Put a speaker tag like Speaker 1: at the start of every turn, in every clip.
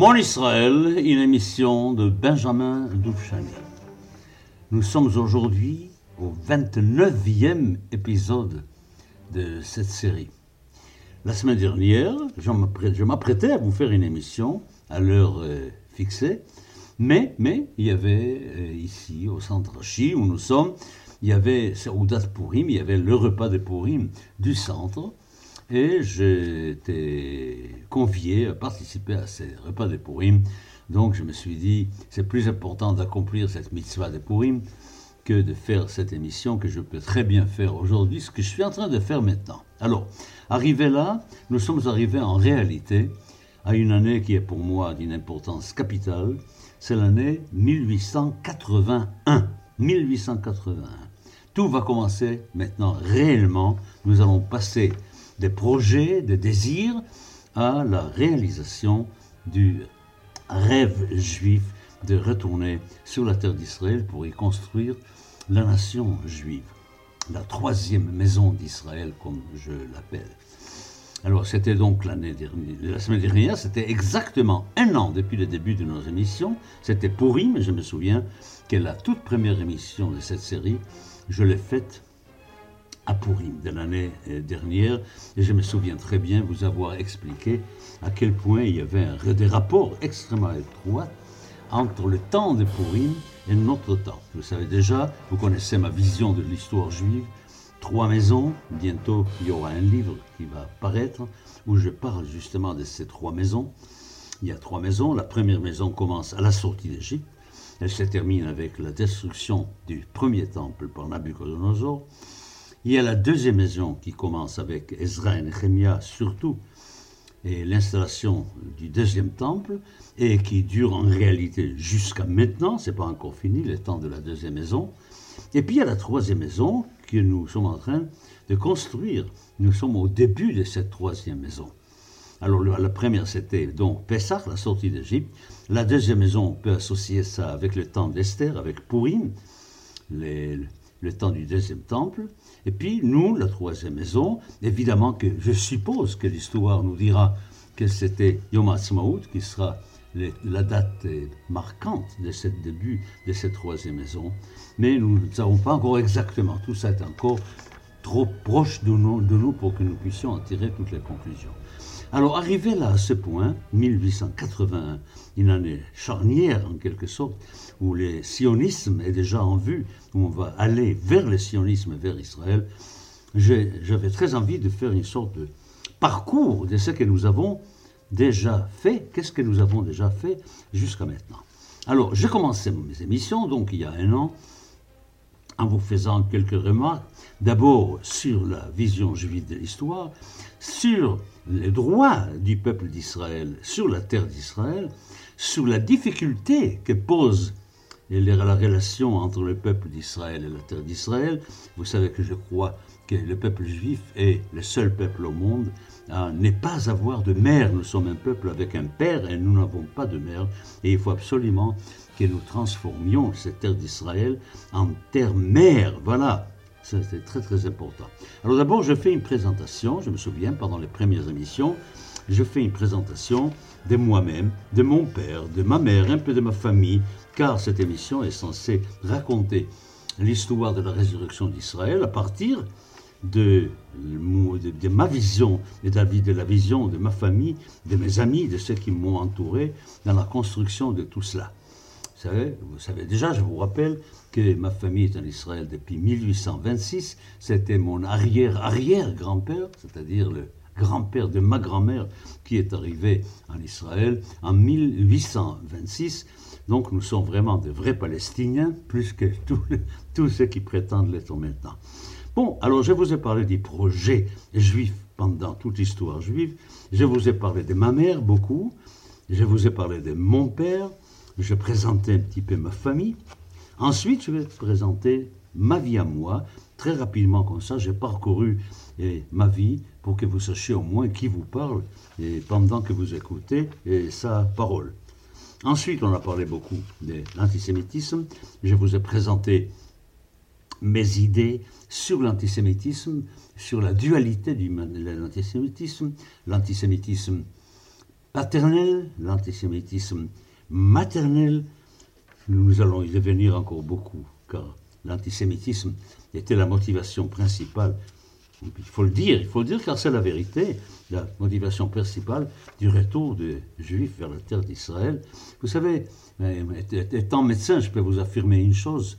Speaker 1: Mon Israël, une émission de Benjamin Doufchani. Nous sommes aujourd'hui au 29e épisode de cette série. La semaine dernière, je m'apprêtais à vous faire une émission à l'heure euh, fixée, mais, mais il y avait euh, ici, au centre Chi, où nous sommes, il y avait, date Purim, il y avait le repas de Purim du centre, et j'ai été convié à participer à ces repas de Purim. Donc je me suis dit, c'est plus important d'accomplir cette mitzvah de Purim que de faire cette émission que je peux très bien faire aujourd'hui, ce que je suis en train de faire maintenant. Alors, arrivé là, nous sommes arrivés en réalité à une année qui est pour moi d'une importance capitale, c'est l'année 1881. 1881. Tout va commencer maintenant réellement. Nous allons passer des projets, des désirs, à la réalisation du rêve juif de retourner sur la terre d'Israël pour y construire la nation juive, la troisième maison d'Israël comme je l'appelle. Alors c'était donc l'année dernière, la semaine dernière, c'était exactement un an depuis le début de nos émissions. C'était pourri, mais je me souviens que la toute première émission de cette série, je l'ai faite à Purim de l'année euh, dernière. Et je me souviens très bien vous avoir expliqué à quel point il y avait un, des rapports extrêmement étroits entre le temps de Purim et notre temps. Vous savez déjà, vous connaissez ma vision de l'histoire juive. Trois maisons, bientôt il y aura un livre qui va paraître où je parle justement de ces trois maisons. Il y a trois maisons. La première maison commence à la sortie d'Égypte. Elle se termine avec la destruction du premier temple par Nabucodonosor. Il y a la deuxième maison qui commence avec Ezra et Nehemiah surtout, et l'installation du deuxième temple, et qui dure en réalité jusqu'à maintenant, c'est pas encore fini, le temps de la deuxième maison. Et puis il y a la troisième maison que nous sommes en train de construire. Nous sommes au début de cette troisième maison. Alors la première c'était donc Pessah, la sortie d'Égypte. La deuxième maison, on peut associer ça avec le temps d'Esther, avec Purim, les, le temps du deuxième temple. Et puis, nous, la troisième maison, évidemment que je suppose que l'histoire nous dira que c'était Yom HaTzmaut qui sera la date marquante de ce début de cette troisième maison. Mais nous ne savons pas encore exactement. Tout ça est encore trop proche de nous pour que nous puissions en tirer toutes les conclusions. Alors, arrivé là à ce point, 1881, une année charnière en quelque sorte, où le sionisme est déjà en vue, où on va aller vers le sionisme, vers Israël, j'avais très envie de faire une sorte de parcours de ce que nous avons déjà fait, qu'est-ce que nous avons déjà fait jusqu'à maintenant. Alors, j'ai commencé mes émissions, donc il y a un an, en vous faisant quelques remarques, d'abord sur la vision juive de l'histoire, sur les droits du peuple d'Israël sur la terre d'Israël, sur la difficulté que pose la relation entre le peuple d'Israël et la terre d'Israël. Vous savez que je crois que le peuple juif est le seul peuple au monde à ne pas avoir de mère. Nous sommes un peuple avec un père et nous n'avons pas de mère. Et il faut absolument que nous transformions cette terre d'Israël en terre mère. Voilà. C'était très très important. Alors d'abord, je fais une présentation, je me souviens, pendant les premières émissions, je fais une présentation de moi-même, de mon père, de ma mère, un peu de ma famille, car cette émission est censée raconter l'histoire de la résurrection d'Israël à partir de, ma vision et de la, vision de ma famille, de mes amis, de ceux qui m'ont entouré dans la construction de tout cela. Vous savez déjà, je vous rappelle que ma famille est en Israël depuis 1826. C'était mon arrière-arrière-grand-père, c'est-à-dire le grand-père de ma grand-mère qui est arrivé en Israël en 1826. Donc nous sommes vraiment de vrais Palestiniens, plus que tous, ceux qui prétendent l'être maintenant. Bon, alors je vous ai parlé des projets juifs pendant toute l'histoire juive. Je vous ai parlé de ma mère beaucoup. Je vous ai parlé de mon père. Je présentais un petit peu ma famille. Ensuite, je vais présenter ma vie à moi. Très rapidement, comme ça, j'ai parcouru eh, ma vie pour que vous sachiez au moins qui vous parle et pendant que vous écoutez et sa parole. Ensuite, on a parlé beaucoup de l'antisémitisme. Je vous ai présenté mes idées sur l'antisémitisme, sur la dualité de l'antisémitisme, l'antisémitisme paternel, l'antisémitisme maternel. Nous allons y revenir encore beaucoup, car l'antisémitisme était la motivation principale. Il faut le dire, il faut le dire car c'est la vérité, la motivation principale du retour des Juifs vers la terre d'Israël. Vous savez, euh, étant médecin, je peux vous affirmer une chose,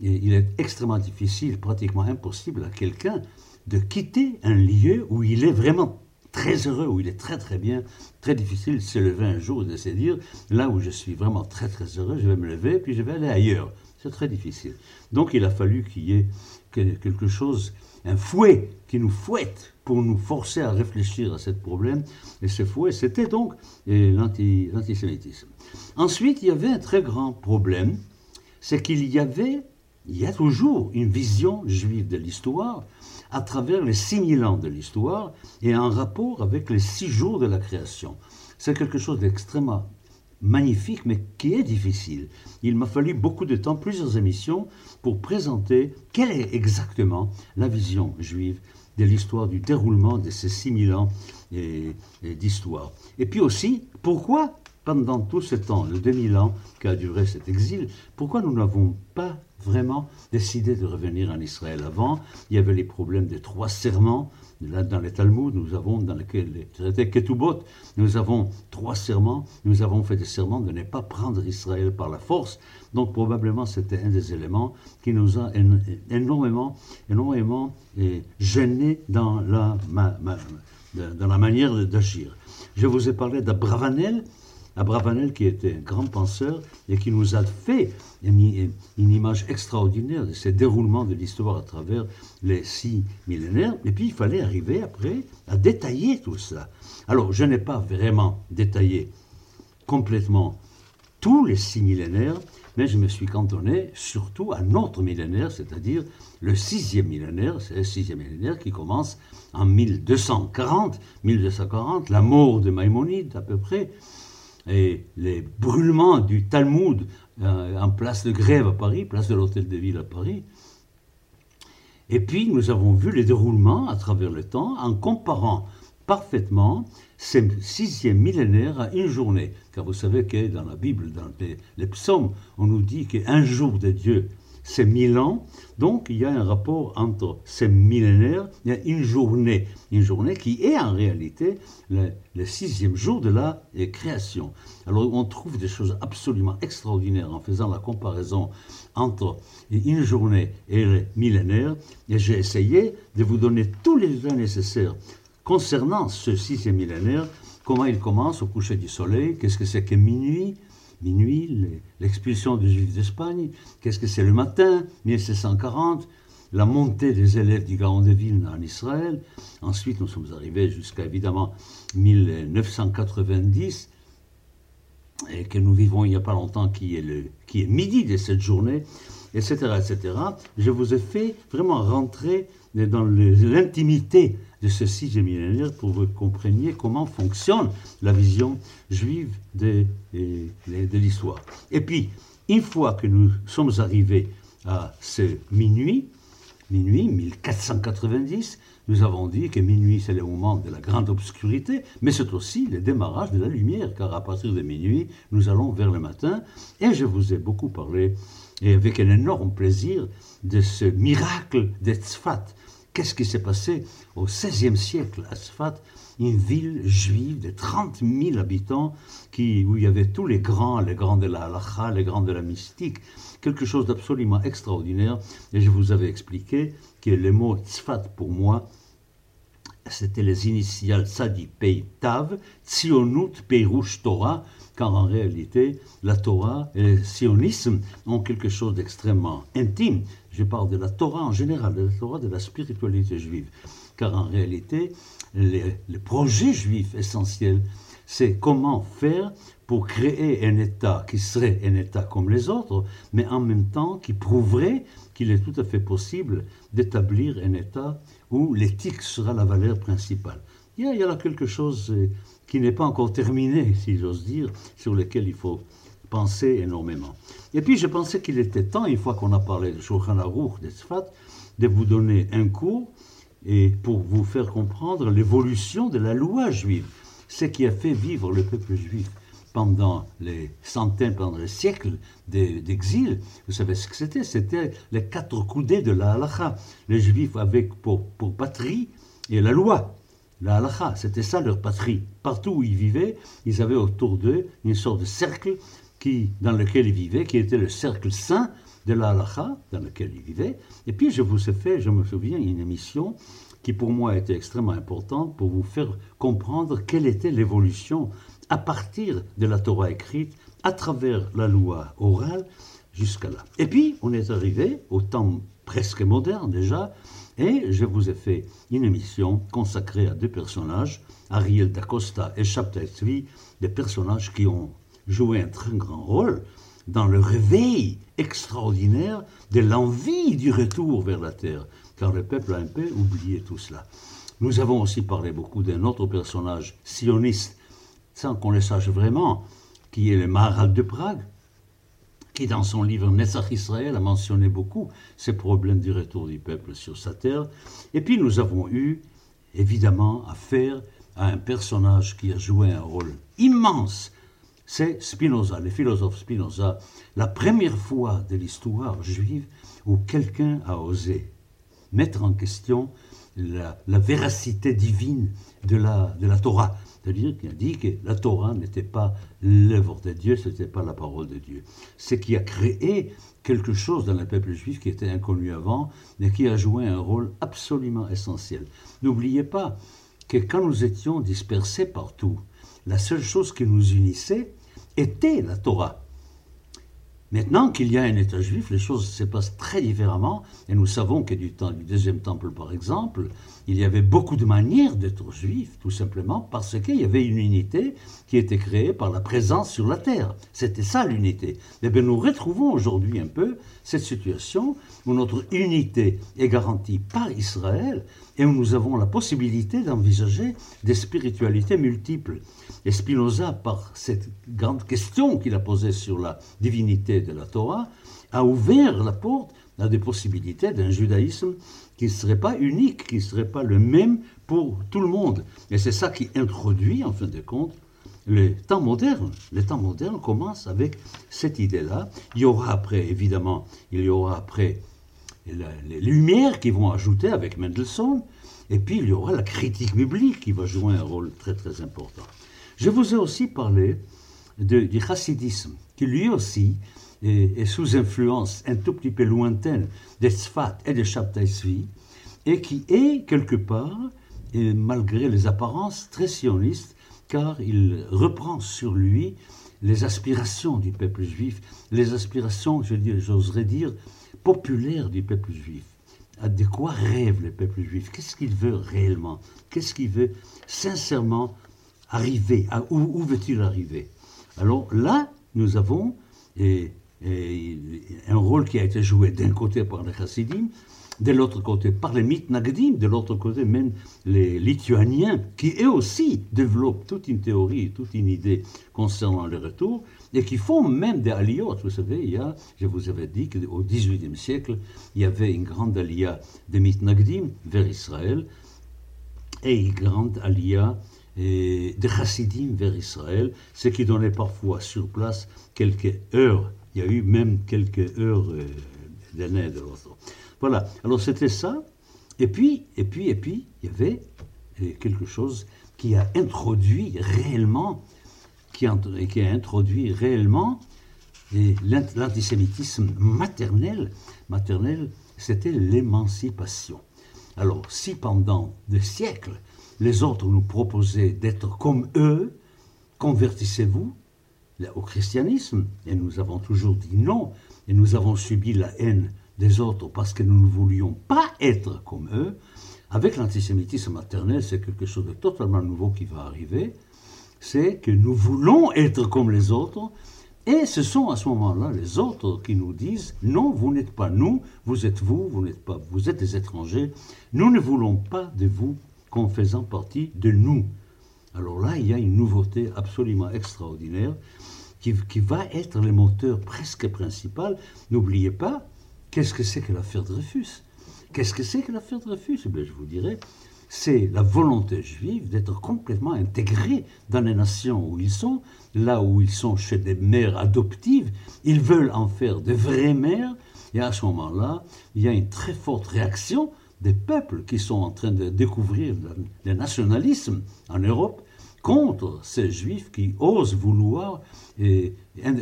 Speaker 1: il est extrêmement difficile, pratiquement impossible à quelqu'un de quitter un lieu où il est vraiment très heureux, où il est très très bien, très difficile de se lever un jour et de se dire, là où je suis vraiment très très heureux, je vais me lever, puis je vais aller ailleurs. C'est très difficile. Donc il a fallu qu'il y ait quelque chose, un fouet qui nous fouette pour nous forcer à réfléchir à ce problème. Et ce fouet, c'était donc l'antisémitisme. Ensuite, il y avait un très grand problème, c'est qu'il y avait, il y a toujours une vision juive de l'histoire à travers les 6000 ans de l'histoire et en rapport avec les six jours de la création. C'est quelque chose d'extrêmement magnifique, mais qui est difficile. Il m'a fallu beaucoup de temps, plusieurs émissions, pour présenter quelle est exactement la vision juive de l'histoire du déroulement de ces 6000 ans d'histoire. Et puis aussi, pourquoi, pendant tout ce temps, le 2000 ans qu'a duré cet exil, pourquoi nous n'avons pas vraiment décidé de revenir en Israël avant Il y avait les problèmes des trois serments, Là, dans les Talmud, nous avons, dans les traités Ketubot, nous avons trois serments. Nous avons fait des serments de ne pas prendre Israël par la force. Donc, probablement, c'était un des éléments qui nous a énormément, énormément eh, gênés dans la, dans la manière d'agir. Je vous ai parlé d'Abravanel, Abravanel qui était un grand penseur et qui nous a fait une, image extraordinaire de ces déroulements de l'histoire à travers les six millénaires. Et puis il fallait arriver après à détailler tout ça. Alors je n'ai pas vraiment détaillé complètement tous les six millénaires, mais je me suis cantonné surtout à notre millénaire, c'est-à-dire le sixième millénaire, c'est le sixième millénaire qui commence en 1240, 1240, la mort de Maïmonide à peu près, et les brûlements du Talmud euh, en place de grève à Paris, place de l'Hôtel de Ville à Paris. Et puis nous avons vu les déroulements à travers le temps en comparant parfaitement ces sixième millénaire à une journée. Car vous savez que dans la Bible, dans les psaumes, on nous dit qu'un jour de Dieu, c'est mille ans. Donc il y a un rapport entre ces millénaires et une journée. Une journée qui est en réalité le, sixième jour de la création. Alors on trouve des choses absolument extraordinaires en faisant la comparaison entre une journée et le millénaire. Et j'ai essayé de vous donner tous les détails nécessaires concernant ce sixième millénaire, comment il commence au coucher du soleil, qu'est-ce que c'est que minuit, minuit, l'expulsion des Juifs d'Espagne, qu'est-ce que c'est le matin, 1740, la montée des élèves du Gaon de en Israël. Ensuite, nous sommes arrivés jusqu'à évidemment 1990, et que nous vivons il n'y a pas longtemps, qui est, le, qui est midi de cette journée, etc., etc. Je vous ai fait vraiment rentrer dans l'intimité de ce sixième millénaire pour que vous compreniez comment fonctionne la vision juive de, de, l'histoire. Et puis, une fois que nous sommes arrivés à ce minuit, minuit 1490, nous avons dit que minuit c'est le moment de la grande obscurité, mais c'est aussi le démarrage de la lumière, car à partir de minuit, nous allons vers le matin, et je vous ai beaucoup parlé, et avec un énorme plaisir, de ce miracle d'Etzfat, Qu'est-ce qui s'est passé au XVIe siècle à Sfat, une ville juive de 30 000 habitants qui, où il y avait tous les grands, les grands de la halacha, les grands de la mystique, quelque chose d'absolument extraordinaire. Et je vous avais expliqué que le mot Tzfat pour moi, c'était les initiales Sadi Pei Tav, Tzionut Peirush Torah, car en réalité, la Torah et le sionisme ont quelque chose d'extrêmement intime. Je parle de la Torah en général, de la Torah de la spiritualité juive. Car en réalité, le projet juif essentiel, c'est comment faire pour créer un État qui serait un État comme les autres, mais en même temps qui prouverait qu'il est tout à fait possible d'établir un État où l'éthique sera la valeur principale. Il y a, là quelque chose euh, qui n'est pas encore terminé, si j'ose dire, sur lequel il faut penser énormément. Et puis je pensais qu'il était temps, une fois qu'on a parlé de Shulchan Aruch, de Tzfat, de vous donner un cours et pour vous faire comprendre l'évolution de la loi juive. ce qui a fait vivre le peuple juif pendant les centaines, pendant les siècles d'exil. Vous savez ce que c'était? C'était les quatre coudées de la halakha. Les juifs avaient pour, pour patrie et la loi. La halakha, c'était ça leur patrie. Partout où ils vivaient, ils avaient autour d'eux une sorte de cercle qui, dans lequel ils vivaient, qui était le cercle saint de la halakha, dans lequel ils vivaient. Et puis je vous ai fait, je me souviens, une émission qui pour moi était extrêmement importante pour vous faire comprendre quelle était l'évolution à partir de la Torah écrite, à travers la loi orale, jusqu'à là. Et puis, on est arrivé au temps presque moderne déjà, et je vous ai fait une émission consacrée à deux personnages, Ariel d'Acosta et Shabtai des personnages qui ont joué un très grand rôle dans le réveil extraordinaire de l'envie du retour vers la terre, car le peuple a un peu oublié tout cela. Nous avons aussi parlé beaucoup d'un autre personnage sioniste, sans qu'on le sache vraiment, qui est le Maharal de Prague, qui dans son livre Netzach Israël a mentionné beaucoup ces problèmes du retour du peuple sur sa terre. Et puis nous avons eu évidemment affaire à un personnage qui a joué un rôle immense c'est Spinoza, le philosophe Spinoza, la première fois de l'histoire juive où quelqu'un a osé mettre en question la, véracité divine de la, de la Torah. C'est-à-dire qu'il a dit que la Torah n'était pas l'œuvre de Dieu, ce n'était pas la parole de Dieu. Ce qui a créé quelque chose dans le peuple juif qui était inconnu avant, mais qui a joué un rôle absolument essentiel. N'oubliez pas que quand nous étions dispersés partout, la seule chose qui nous unissait, était la Torah. Maintenant qu'il y a un État juif, les choses se passent très différemment, et nous savons que du temps du deuxième temple, par exemple, il y avait beaucoup de manières d'être juif, tout simplement parce qu'il y avait une unité qui était créée par la présence sur la terre. C'était ça l'unité. Et eh bien nous retrouvons aujourd'hui un peu cette situation où notre unité est garantie par Israël et où nous avons la possibilité d'envisager des spiritualités multiples. Et Spinoza, par cette grande question qu'il a posée sur la divinité de la Torah, a ouvert la porte à des possibilités d'un judaïsme qui ne serait pas unique, qui ne serait pas le même pour tout le monde. Et c'est ça qui introduit, en fin de compte, le temps moderne. Le temps moderne commence avec cette idée-là. Il y aura après, évidemment, il y aura après les lumières qui vont ajouter avec Mendelssohn, et puis il y aura la critique biblique qui va jouer un rôle très très important. Je vous ai aussi parlé du chassidisme, qui lui aussi est, sous influence un tout petit peu lointaine des Sfat et des Shabtai et qui est quelque part, et malgré les apparences, très sionistes, car il reprend sur lui les aspirations du peuple juif, les aspirations, j'oserais dire, populaires du peuple juif. De quoi rêve le peuple juif Qu'est-ce qu'il veut réellement? Qu'est-ce qu'il veut sincèrement arriver? Où, veut-il arriver? Alors là, nous avons un rôle qui a été joué d'un côté par les chassidim, de l'autre côté par les mitnagdim, de l'autre côté même les lituaniens, qui eux aussi développent toute une théorie, toute une idée concernant le retour, et qui font même des aliyot. Vous savez, il y a, je vous avais dit qu'au XVIIIe siècle, il y avait une grande aliyah de mitnagdim vers Israël, et une grande aliyah de chassidim vers Israël, ce qui donnait parfois sur place quelques heures. Il y a eu même quelques heures euh, d'année de l'autre. Voilà. Alors c'était ça. Et puis, et puis, et puis, il y avait euh, quelque chose qui a introduit réellement, qui a, qui a introduit réellement l'antisémitisme maternel. Maternel, c'était l'émancipation. Alors, si pendant des siècles, les autres nous proposaient d'être comme eux, convertissez-vous au christianisme, et nous avons toujours dit non, et nous avons subi la haine des autres parce que nous ne voulions pas être comme eux, avec l'antisémitisme maternel, c'est quelque chose de totalement nouveau qui va arriver, c'est que nous voulons être comme les autres, et ce sont à ce moment-là les autres qui nous disent non, vous n'êtes pas nous, vous êtes vous, vous n'êtes pas, vous êtes des étrangers. Nous ne voulons pas de vous comme faisant partie de nous. Alors là, il y a une nouveauté absolument extraordinaire qui, qui va être le moteur presque principal. N'oubliez pas, Qu'est-ce que c'est que l'affaire Dreyfus? Qu'est-ce que c'est que l'affaire Dreyfus? Eh bien, Je vous dirais, c'est la volonté juive d'être complètement intégrés dans les nations où ils sont, là où ils sont chez des mères adoptives, ils veulent en faire de vraies mères, et à ce moment-là, il y a une très forte réaction des peuples qui sont en train de découvrir le nationalisme en Europe contre ces juifs qui osent vouloir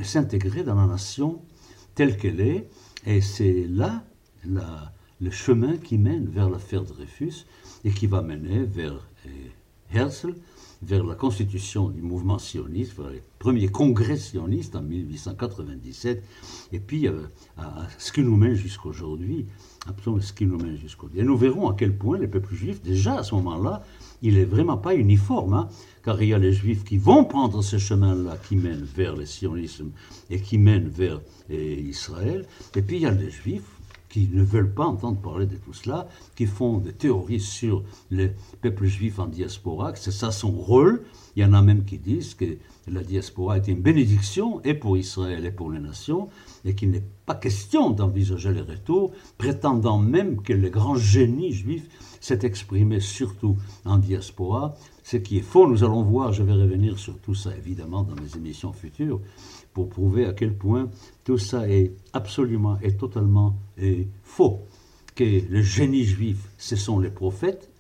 Speaker 1: s'intégrer dans la nation telle qu'elle est. Et c'est là le chemin qui mène vers l'affaire Dreyfus et qui va mener vers Herzl, vers la constitution du mouvement sioniste, vers le premier congrès sioniste en 1897, et puis euh, à ce qui nous mène jusqu'à aujourd'hui, absolument ce qui nous mène jusqu'aujourd'hui. Et nous verrons à quel point les peuples juifs, déjà à ce moment-là, il n'est vraiment pas uniforme, hein, car il y a les juifs qui vont prendre ce chemin-là, qui mène vers le sionisme et qui mène vers Israël, et puis il y a les juifs qui ne veulent pas entendre parler de tout cela, qui font des théories sur le peuple juif en diaspora, que c'est ça son rôle. Il y en a même qui disent que la diaspora est une bénédiction et pour Israël et pour les nations, et qu'il n'est pas question d'envisager les retours, prétendant même que le grand génie juif s'est exprimé surtout en diaspora, ce qui est faux. Nous allons voir, je vais revenir sur tout ça évidemment dans mes émissions futures, pour prouver à quel point tout ça est absolument et totalement faux. Que le génie juif, ce sont les prophètes.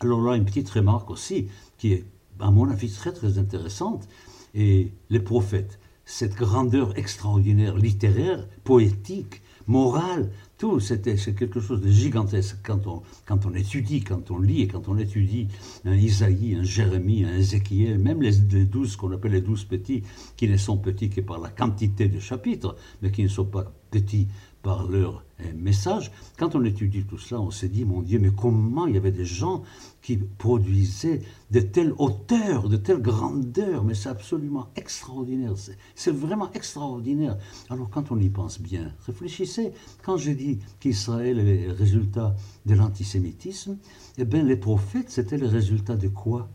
Speaker 1: Alors là, une petite remarque aussi, qui est, à mon avis, très très intéressante. Et les prophètes, cette grandeur extraordinaire littéraire, poétique, morale, tout, c'était, c'est quelque chose de gigantesque quand on, quand on étudie, quand on lit et quand on étudie un Isaïe, un Jérémie, un Ézéchiel, même les, douze qu'on appelle les douze petits, qui ne sont petits que par la quantité de chapitres, mais qui ne sont pas petits par leur message. Quand on étudie tout cela, on s'est dit, mon Dieu, mais comment il y avait des gens qui produisaient de telles hauteurs, de telles grandeurs, mais c'est absolument extraordinaire, c'est vraiment extraordinaire. Alors quand on y pense bien, réfléchissez, quand j'ai dit qu'Israël est le résultat de l'antisémitisme, eh bien les prophètes, c'était le résultat de quoi?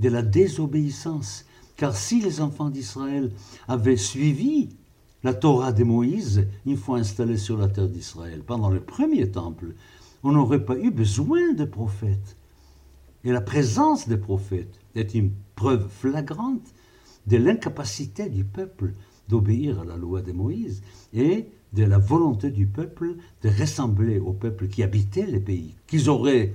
Speaker 1: De la désobéissance. Car si les enfants d'Israël avaient suivi la Torah de Moïse, une fois installée sur la terre d'Israël, pendant le premier temple, on n'aurait pas eu besoin de prophètes. Et la présence des prophètes est une preuve flagrante de l'incapacité du peuple d'obéir à la loi de Moïse et de la volonté du peuple de ressembler au peuple qui habitait les pays, qu'ils auraient,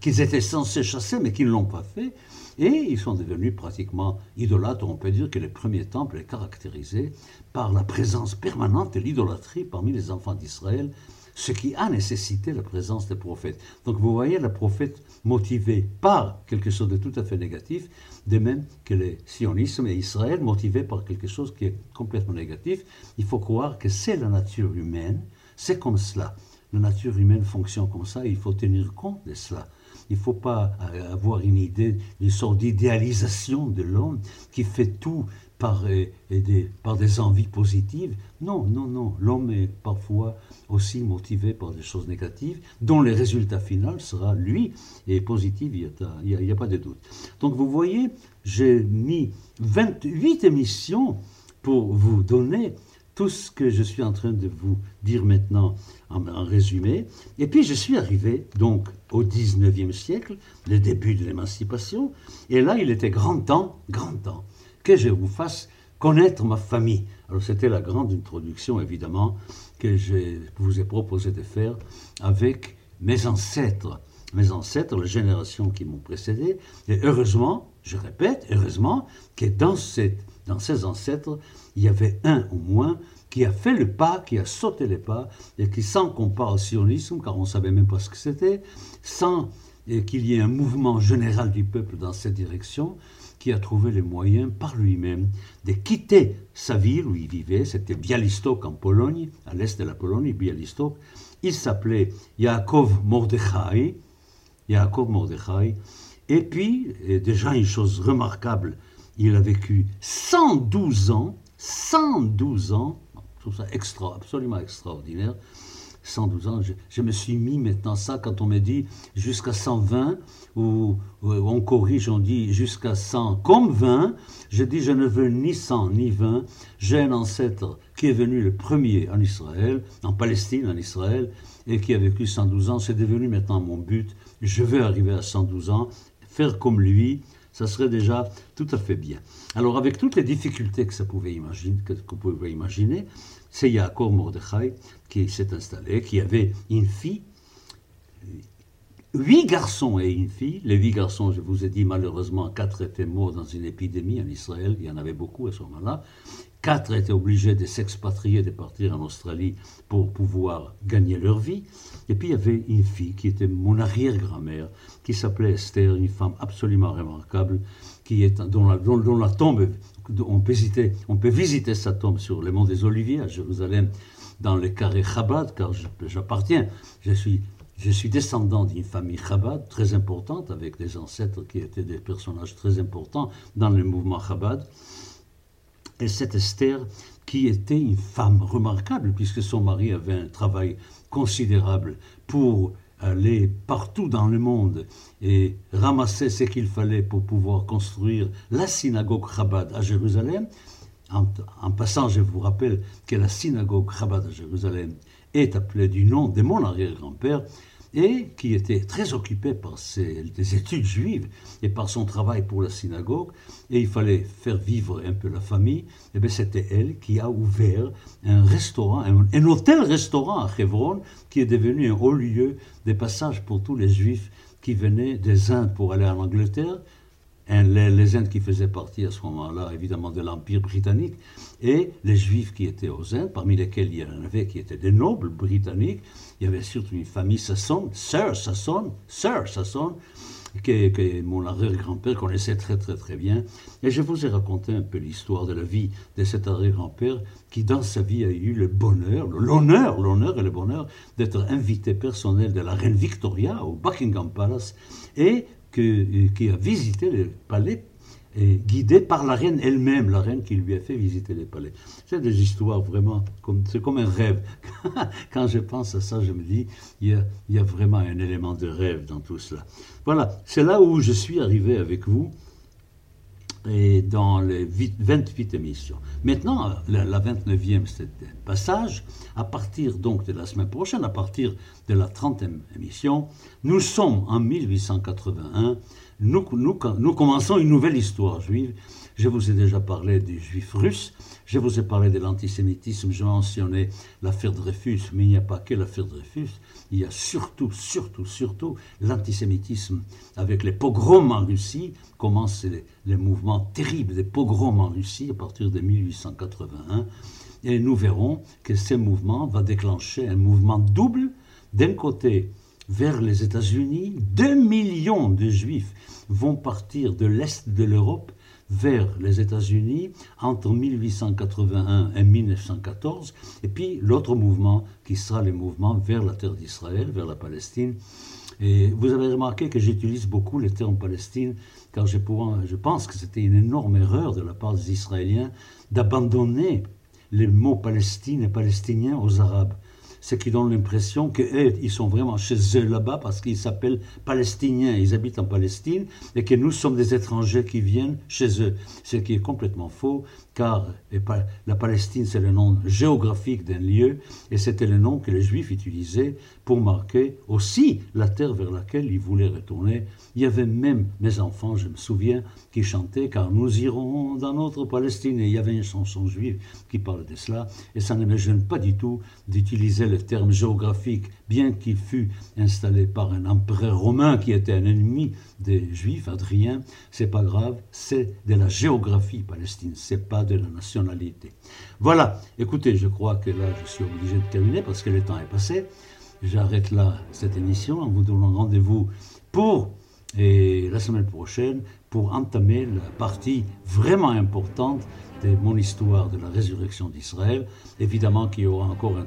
Speaker 1: qu'ils étaient censés chasser, mais qu'ils ne l'ont pas fait, et ils sont devenus pratiquement idolâtres. On peut dire que le premier temple est caractérisé par la présence permanente de l'idolâtrie parmi les enfants d'Israël, ce qui a nécessité la présence des prophètes. Donc vous voyez le prophète motivé par quelque chose de tout à fait négatif, de même que le sionisme et Israël motivé par quelque chose qui est complètement négatif. Il faut croire que c'est la nature humaine, c'est comme cela. La nature humaine fonctionne comme ça, il faut tenir compte de cela. Il ne faut pas euh, avoir une idée, une sorte d'idéalisation de l'homme qui fait tout par, euh, des, par des envies positives. Non, non, non. L'homme est parfois aussi motivé par des choses négatives, dont le résultat final sera, lui, et positif, il n'y a, a, pas de doute. Donc vous voyez, j'ai mis 28 émissions pour vous donner tout ce que je suis en train de vous dire maintenant en, résumé. Et puis je suis arrivé donc au 19e siècle, le début de l'émancipation, et là il était grand temps, grand temps, que je vous fasse connaître ma famille. Alors c'était la grande introduction évidemment que je vous ai proposé de faire avec mes ancêtres, mes ancêtres, les générations qui m'ont précédé, et heureusement, je répète, heureusement que dans dans ses ancêtres, il y avait un au moins qui a fait le pas, qui a sauté les pas, et qui, sans qu'on parle sionisme, car on ne savait même pas ce que c'était, sans qu'il y ait un mouvement général du peuple dans cette direction, qui a trouvé les moyens par lui-même de quitter sa ville où il vivait, c'était Bialystok en Pologne, à l'est de la Pologne, Bialystok. Il s'appelait Yaakov Mordechai, Yaakov Mordechai, et puis, déjà une chose remarquable, il a vécu 112 ans, 112 ans, tout ça extra, absolument extraordinaire. 112 ans, je, me suis mis maintenant ça quand on me dit jusqu'à 120, ou, on corrige, on dit jusqu'à 100 comme 20, je dis je ne veux ni 100 ni 20, j'ai un ancêtre qui est venu le premier en Israël, en Palestine, en Israël, et qui a vécu 112 ans, c'est devenu maintenant mon but je veux arriver à 112 ans, faire comme lui, ça serait déjà tout à fait bien. Alors avec toutes les difficultés que ça pouvait imaginer, vous pouvez imaginer, c'est Yaakov Mordechai qui s'est installé, qui avait une fille, huit garçons et une fille. Les huit garçons, je vous ai dit, malheureusement, quatre étaient morts dans une épidémie en Israël, il y en avait beaucoup à ce moment-là. Quatre étaient obligés de s'expatrier, de partir en Australie pour pouvoir gagner leur vie. Et puis il y avait une fille qui était mon arrière-grand-mère, qui s'appelait Esther, une femme absolument remarquable, qui est, dont, la, dont, la tombe, on peut, visiter, on peut visiter sa tombe sur les monts des Oliviers à Jérusalem, dans les carrés Chabad, car j'appartiens, je suis je suis descendant d'une famille Chabad très importante, avec des ancêtres qui étaient des personnages très importants dans le mouvement Chabad. Et cette Esther, qui était une femme remarquable, puisque son mari avait un travail considérable pour aller partout dans le monde et ramasser ce qu'il fallait pour pouvoir construire la synagogue Chabad à Jérusalem. En, en, passant, je vous rappelle que la synagogue Chabad à Jérusalem est appelée du nom de mon arrière-grand-père, et qui était très occupé par ses études juives et par son travail pour la synagogue, et il fallait faire vivre un peu la famille, et eh bien c'était elle qui a ouvert un restaurant, un, hôtel-restaurant à Hebron, qui est devenu un haut lieu de passage pour tous les juifs qui venaient des Indes pour aller en Angleterre, les, Indes qui faisaient partie à ce moment-là, évidemment, de l'Empire britannique, et les Juifs qui étaient aux Indes, parmi lesquels il y en avait qui étaient des nobles britanniques. Il y avait surtout une famille Sasson, Sir Sasson, Sir Sasson, que, que, mon arrière-grand-père connaissait très très très bien. Et je vous ai raconté un peu l'histoire de la vie de cet arrière-grand-père qui, dans sa vie, a eu le bonheur, l'honneur, l'honneur et le bonheur d'être invité personnel de la reine Victoria au Buckingham Palace et euh, qui a visité le palais et guidé par la reine elle-même, la reine qui lui a fait visiter les palais. C'est des histoires vraiment, c'est comme un rêve. Quand je pense à ça, je me dis, il y, a, il y a vraiment un élément de rêve dans tout cela. Voilà, c'est là où je suis arrivé avec vous et dans les 28 émissions. Maintenant, la, 29e passage, à partir donc de la semaine prochaine, à partir de la 30e émission, nous sommes en 1881, nous, nous, nous commençons une nouvelle histoire juive je vous ai déjà parlé des juifs russes, je vous ai parlé de l'antisémitisme, je mentionnais l'affaire Dreyfus, mais il n'y a pas que l'affaire Dreyfus, il y a surtout, surtout, surtout l'antisémitisme. Avec les pogroms en Russie, commencent les, mouvements terribles des pogroms en Russie à partir de 1881, et nous verrons que ce mouvement va déclencher un mouvement double, d'un côté vers les États-Unis, 2 millions de juifs vont partir de l'Est de l'Europe vers les États-Unis entre 1881 et 1914, et puis l'autre mouvement qui sera le mouvement vers la terre d'Israël, vers la Palestine. Et vous avez remarqué que j'utilise beaucoup le terme Palestine, car je, je pense que c'était une énorme erreur de la part des Israéliens d'abandonner les mots Palestine et Palestinien aux Arabes ce qui donne l'impression qu'ils sont vraiment chez eux là-bas parce qu'ils s'appellent Palestiniens, ils habitent en Palestine, et que nous sommes des étrangers qui viennent chez eux. Ce qui est complètement faux, car la Palestine, c'est le nom géographique d'un lieu, et c'était le nom que les Juifs utilisaient pour marquer aussi la terre vers laquelle ils voulaient retourner. Il y avait même mes enfants, je me souviens, qui chantaient Car nous irons dans notre Palestine. Et il y avait une chanson juive qui parle de cela, et ça ne me gêne pas du tout d'utiliser le terme géographique, bien qu'il fût installé par un empereur romain qui était un ennemi des Juifs, Adrien. C'est pas grave, c'est de la géographie palestine, c'est pas de la nationalité. Voilà, écoutez, je crois que là, je suis obligé de terminer parce que le temps est passé. J'arrête là cette émission en vous donnant rendez-vous pour la semaine prochaine pour entamer la partie vraiment importante de mon histoire de la résurrection d'Israël. Évidemment qu'il y aura encore un,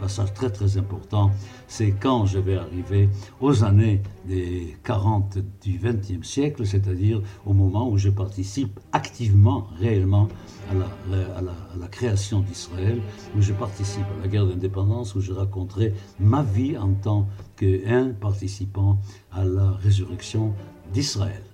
Speaker 1: passage très très important, c'est quand je vais arriver aux années des 40 du XXe siècle, c'est-à-dire au moment où je participe activement, réellement, à la, à la création d'Israël, où je participe à la guerre d'indépendance, où je raconterai ma vie en tant qu'un participant à la résurrection d'Israël.